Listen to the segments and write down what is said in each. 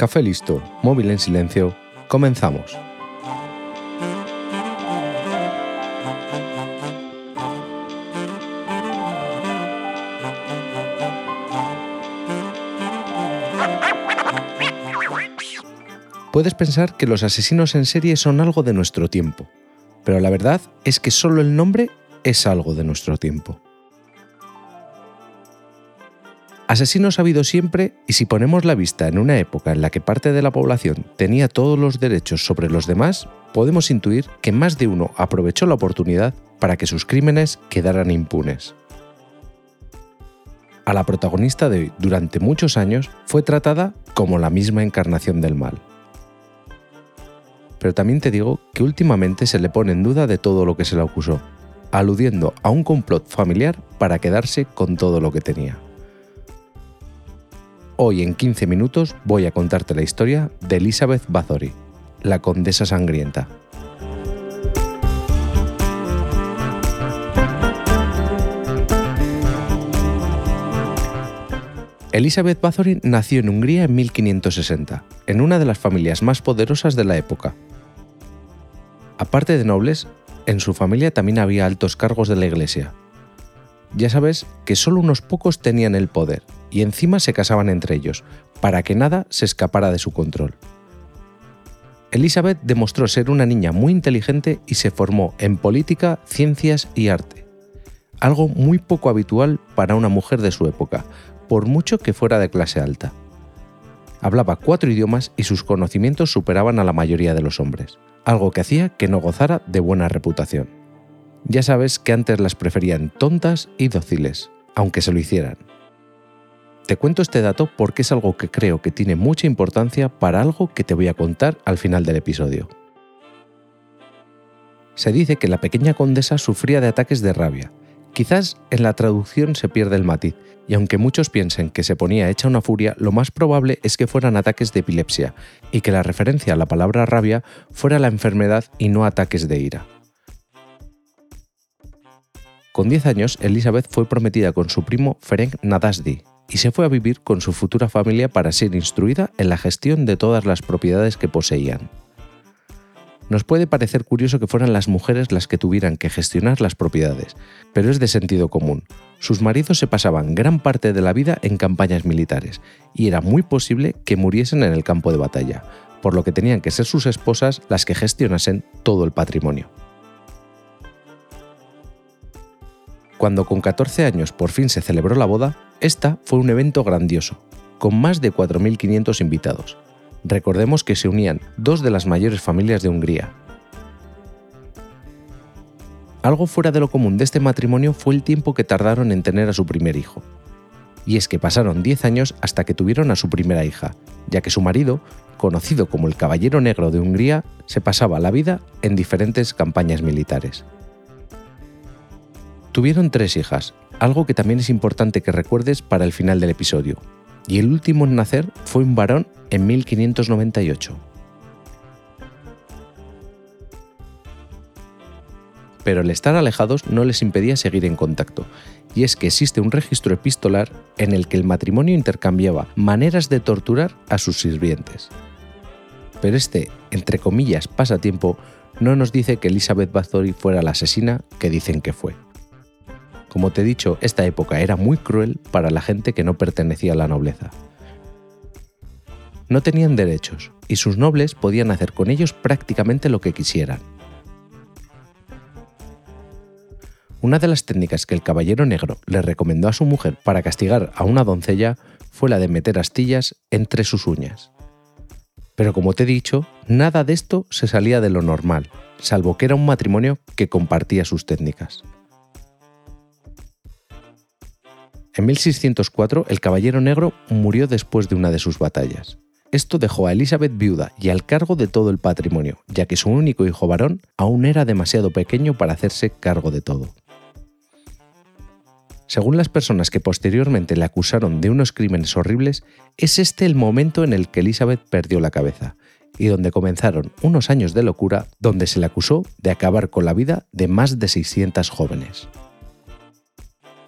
Café listo, móvil en silencio, comenzamos. Puedes pensar que los asesinos en serie son algo de nuestro tiempo, pero la verdad es que solo el nombre es algo de nuestro tiempo. Asesinos ha habido siempre y si ponemos la vista en una época en la que parte de la población tenía todos los derechos sobre los demás, podemos intuir que más de uno aprovechó la oportunidad para que sus crímenes quedaran impunes. A la protagonista de hoy durante muchos años fue tratada como la misma encarnación del mal. Pero también te digo que últimamente se le pone en duda de todo lo que se le acusó, aludiendo a un complot familiar para quedarse con todo lo que tenía. Hoy en 15 minutos voy a contarte la historia de Elizabeth Bathory, la condesa sangrienta. Elizabeth Bathory nació en Hungría en 1560, en una de las familias más poderosas de la época. Aparte de nobles, en su familia también había altos cargos de la iglesia. Ya sabes que solo unos pocos tenían el poder, y encima se casaban entre ellos, para que nada se escapara de su control. Elizabeth demostró ser una niña muy inteligente y se formó en política, ciencias y arte, algo muy poco habitual para una mujer de su época, por mucho que fuera de clase alta. Hablaba cuatro idiomas y sus conocimientos superaban a la mayoría de los hombres, algo que hacía que no gozara de buena reputación. Ya sabes que antes las preferían tontas y dóciles, aunque se lo hicieran. Te cuento este dato porque es algo que creo que tiene mucha importancia para algo que te voy a contar al final del episodio. Se dice que la pequeña condesa sufría de ataques de rabia. Quizás en la traducción se pierde el matiz, y aunque muchos piensen que se ponía hecha una furia, lo más probable es que fueran ataques de epilepsia, y que la referencia a la palabra rabia fuera la enfermedad y no ataques de ira. Con 10 años, Elizabeth fue prometida con su primo Ferenc Nadasdi, y se fue a vivir con su futura familia para ser instruida en la gestión de todas las propiedades que poseían. Nos puede parecer curioso que fueran las mujeres las que tuvieran que gestionar las propiedades, pero es de sentido común. Sus maridos se pasaban gran parte de la vida en campañas militares, y era muy posible que muriesen en el campo de batalla, por lo que tenían que ser sus esposas las que gestionasen todo el patrimonio. Cuando con 14 años por fin se celebró la boda, esta fue un evento grandioso, con más de 4.500 invitados. Recordemos que se unían dos de las mayores familias de Hungría. Algo fuera de lo común de este matrimonio fue el tiempo que tardaron en tener a su primer hijo. Y es que pasaron 10 años hasta que tuvieron a su primera hija, ya que su marido, conocido como el Caballero Negro de Hungría, se pasaba la vida en diferentes campañas militares. Tuvieron tres hijas, algo que también es importante que recuerdes para el final del episodio, y el último en nacer fue un varón en 1598. Pero el estar alejados no les impedía seguir en contacto, y es que existe un registro epistolar en el que el matrimonio intercambiaba maneras de torturar a sus sirvientes. Pero este, entre comillas, pasatiempo no nos dice que Elizabeth Bathory fuera la asesina que dicen que fue. Como te he dicho, esta época era muy cruel para la gente que no pertenecía a la nobleza. No tenían derechos, y sus nobles podían hacer con ellos prácticamente lo que quisieran. Una de las técnicas que el Caballero Negro le recomendó a su mujer para castigar a una doncella fue la de meter astillas entre sus uñas. Pero como te he dicho, nada de esto se salía de lo normal, salvo que era un matrimonio que compartía sus técnicas. En 1604 el Caballero Negro murió después de una de sus batallas. Esto dejó a Elizabeth viuda y al cargo de todo el patrimonio, ya que su único hijo varón aún era demasiado pequeño para hacerse cargo de todo. Según las personas que posteriormente le acusaron de unos crímenes horribles, es este el momento en el que Elizabeth perdió la cabeza, y donde comenzaron unos años de locura donde se le acusó de acabar con la vida de más de 600 jóvenes.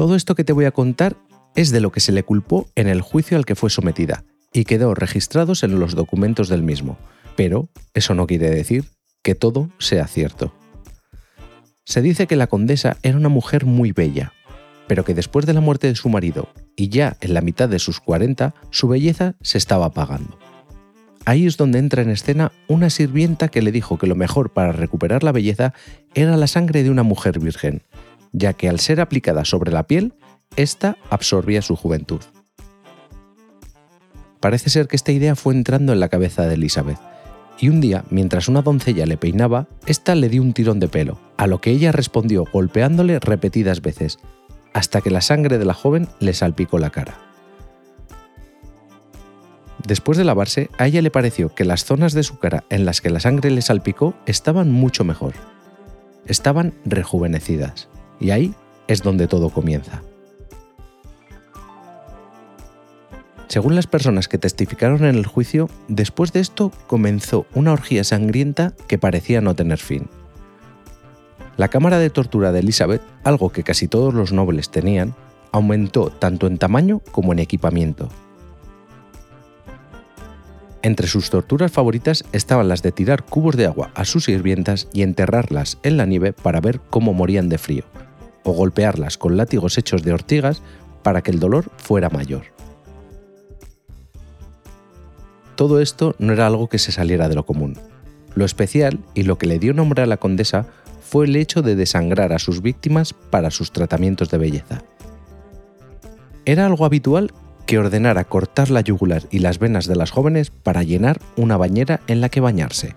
Todo esto que te voy a contar es de lo que se le culpó en el juicio al que fue sometida, y quedó registrados en los documentos del mismo, pero eso no quiere decir que todo sea cierto. Se dice que la condesa era una mujer muy bella, pero que después de la muerte de su marido y ya en la mitad de sus 40, su belleza se estaba apagando. Ahí es donde entra en escena una sirvienta que le dijo que lo mejor para recuperar la belleza era la sangre de una mujer virgen, ya que al ser aplicada sobre la piel, ésta absorbía su juventud. Parece ser que esta idea fue entrando en la cabeza de Elizabeth, y un día, mientras una doncella le peinaba, ésta le dio un tirón de pelo, a lo que ella respondió golpeándole repetidas veces, hasta que la sangre de la joven le salpicó la cara. Después de lavarse, a ella le pareció que las zonas de su cara en las que la sangre le salpicó estaban mucho mejor. Estaban rejuvenecidas. Y ahí es donde todo comienza. Según las personas que testificaron en el juicio, después de esto comenzó una orgía sangrienta que parecía no tener fin. La cámara de tortura de Elizabeth, algo que casi todos los nobles tenían, aumentó tanto en tamaño como en equipamiento. Entre sus torturas favoritas estaban las de tirar cubos de agua a sus sirvientas y enterrarlas en la nieve para ver cómo morían de frío, o golpearlas con látigos hechos de ortigas para que el dolor fuera mayor. Todo esto no era algo que se saliera de lo común. Lo especial y lo que le dio nombre a la condesa fue el hecho de desangrar a sus víctimas para sus tratamientos de belleza. Era algo habitual que ordenara cortar la yugular y las venas de las jóvenes para llenar una bañera en la que bañarse.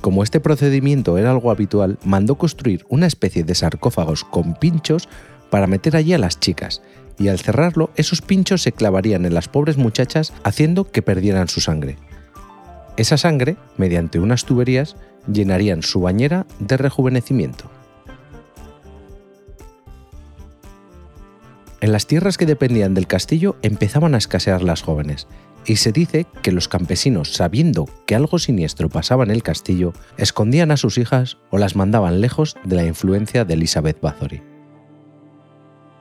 Como este procedimiento era algo habitual, mandó construir una especie de sarcófagos con pinchos para meter allí a las chicas y al cerrarlo esos pinchos se clavarían en las pobres muchachas haciendo que perdieran su sangre. Esa sangre, mediante unas tuberías, llenarían su bañera de rejuvenecimiento. En las tierras que dependían del castillo empezaban a escasear las jóvenes, y se dice que los campesinos, sabiendo que algo siniestro pasaba en el castillo, escondían a sus hijas o las mandaban lejos de la influencia de Elizabeth Bathory.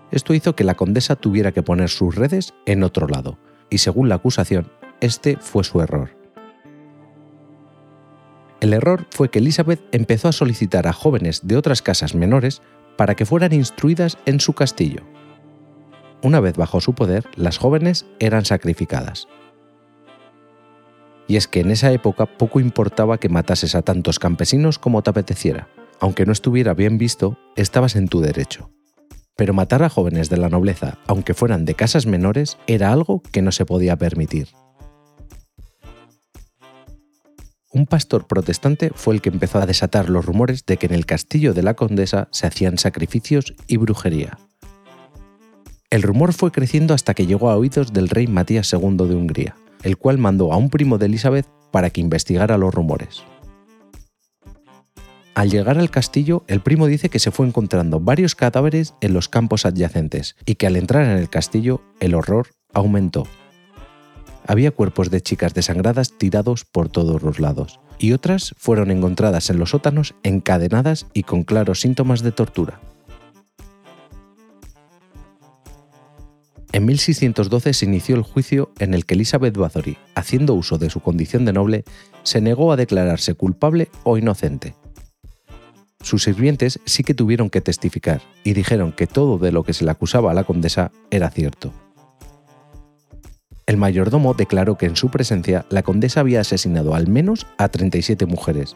Esto hizo que la condesa tuviera que poner sus redes en otro lado, y según la acusación, este fue su error. El error fue que Elizabeth empezó a solicitar a jóvenes de otras casas menores para que fueran instruidas en su castillo. Una vez bajo su poder, las jóvenes eran sacrificadas. Y es que en esa época poco importaba que matases a tantos campesinos como te apeteciera. Aunque no estuviera bien visto, estabas en tu derecho pero matar a jóvenes de la nobleza, aunque fueran de casas menores, era algo que no se podía permitir. Un pastor protestante fue el que empezó a desatar los rumores de que en el castillo de la condesa se hacían sacrificios y brujería. El rumor fue creciendo hasta que llegó a oídos del rey Matías II de Hungría, el cual mandó a un primo de Elizabeth para que investigara los rumores. Al llegar al castillo, el primo dice que se fue encontrando varios cadáveres en los campos adyacentes y que al entrar en el castillo el horror aumentó. Había cuerpos de chicas desangradas tirados por todos los lados, y otras fueron encontradas en los sótanos encadenadas y con claros síntomas de tortura. En 1612 se inició el juicio en el que Elizabeth Bathory, haciendo uso de su condición de noble, se negó a declararse culpable o inocente. Sus sirvientes sí que tuvieron que testificar y dijeron que todo de lo que se le acusaba a la condesa era cierto. El mayordomo declaró que en su presencia la condesa había asesinado al menos a 37 mujeres,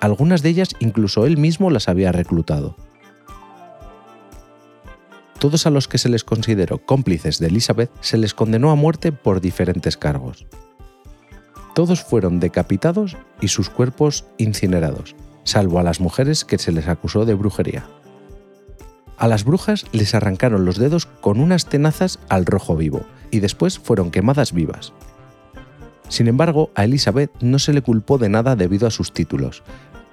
algunas de ellas incluso él mismo las había reclutado. Todos a los que se les consideró cómplices de Elizabeth se les condenó a muerte por diferentes cargos. Todos fueron decapitados y sus cuerpos incinerados, salvo a las mujeres que se les acusó de brujería. A las brujas les arrancaron los dedos con unas tenazas al rojo vivo y después fueron quemadas vivas. Sin embargo, a Elizabeth no se le culpó de nada debido a sus títulos,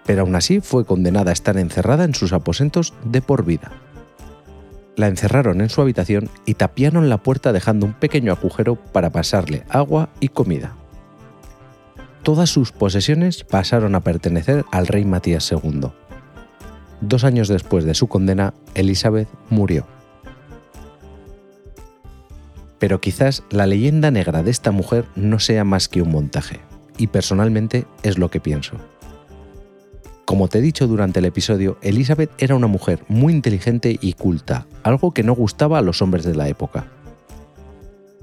pero aún así fue condenada a estar encerrada en sus aposentos de por vida. La encerraron en su habitación y tapiaron la puerta dejando un pequeño agujero para pasarle agua y comida todas sus posesiones pasaron a pertenecer al rey Matías II. Dos años después de su condena, Elizabeth murió. Pero quizás la leyenda negra de esta mujer no sea más que un montaje, y personalmente es lo que pienso. Como te he dicho durante el episodio, Elizabeth era una mujer muy inteligente y culta, algo que no gustaba a los hombres de la época.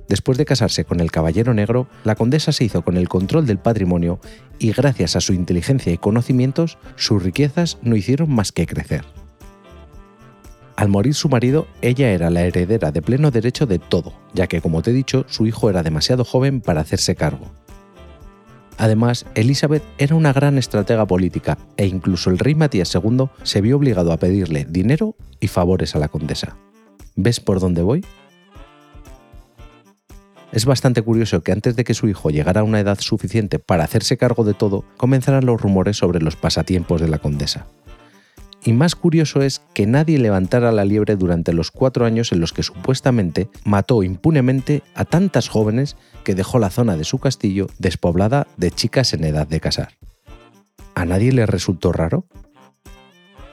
Después de casarse con el Caballero Negro, la condesa se hizo con el control del patrimonio y gracias a su inteligencia y conocimientos, sus riquezas no hicieron más que crecer. Al morir su marido, ella era la heredera de pleno derecho de todo, ya que, como te he dicho, su hijo era demasiado joven para hacerse cargo. Además, Elizabeth era una gran estratega política e incluso el rey Matías II se vio obligado a pedirle dinero y favores a la condesa. ¿Ves por dónde voy? Es bastante curioso que antes de que su hijo llegara a una edad suficiente para hacerse cargo de todo, comenzaran los rumores sobre los pasatiempos de la condesa. Y más curioso es que nadie levantara la liebre durante los cuatro años en los que supuestamente mató impunemente a tantas jóvenes que dejó la zona de su castillo despoblada de chicas en edad de casar. ¿A nadie le resultó raro?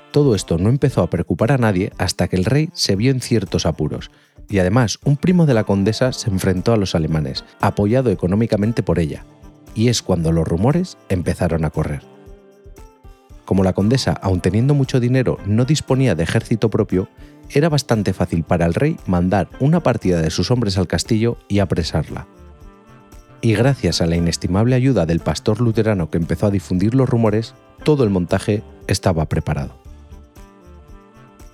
Todo esto no empezó a preocupar a nadie hasta que el rey se vio en ciertos apuros, y además un primo de la condesa se enfrentó a los alemanes, apoyado económicamente por ella, y es cuando los rumores empezaron a correr. Como la condesa, aun teniendo mucho dinero, no disponía de ejército propio, era bastante fácil para el rey mandar una partida de sus hombres al castillo y apresarla. Y gracias a la inestimable ayuda del pastor luterano que empezó a difundir los rumores, todo el montaje estaba preparado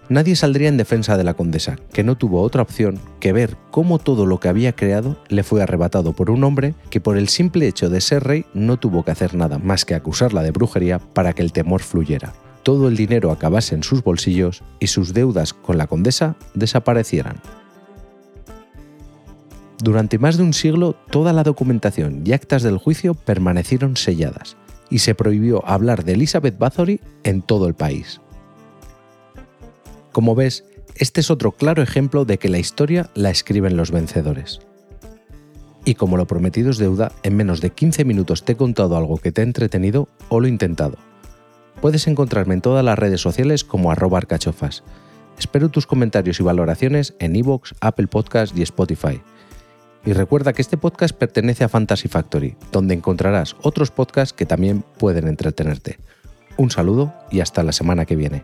nadie saldría en defensa de la condesa, que no tuvo otra opción que ver cómo todo lo que había creado le fue arrebatado por un hombre que por el simple hecho de ser rey no tuvo que hacer nada más que acusarla de brujería para que el temor fluyera, todo el dinero acabase en sus bolsillos y sus deudas con la condesa desaparecieran. Durante más de un siglo, toda la documentación y actas del juicio permanecieron selladas, y se prohibió hablar de Elizabeth Bathory en todo el país. Como ves, este es otro claro ejemplo de que la historia la escriben los vencedores. Y como lo prometido es deuda, en menos de 15 minutos te he contado algo que te ha entretenido o lo he intentado. Puedes encontrarme en todas las redes sociales como arroba arcachofas. Espero tus comentarios y valoraciones en iVoox, Apple Podcast y Spotify. Y recuerda que este podcast pertenece a Fantasy Factory, donde encontrarás otros podcasts que también pueden entretenerte. Un saludo y hasta la semana que viene.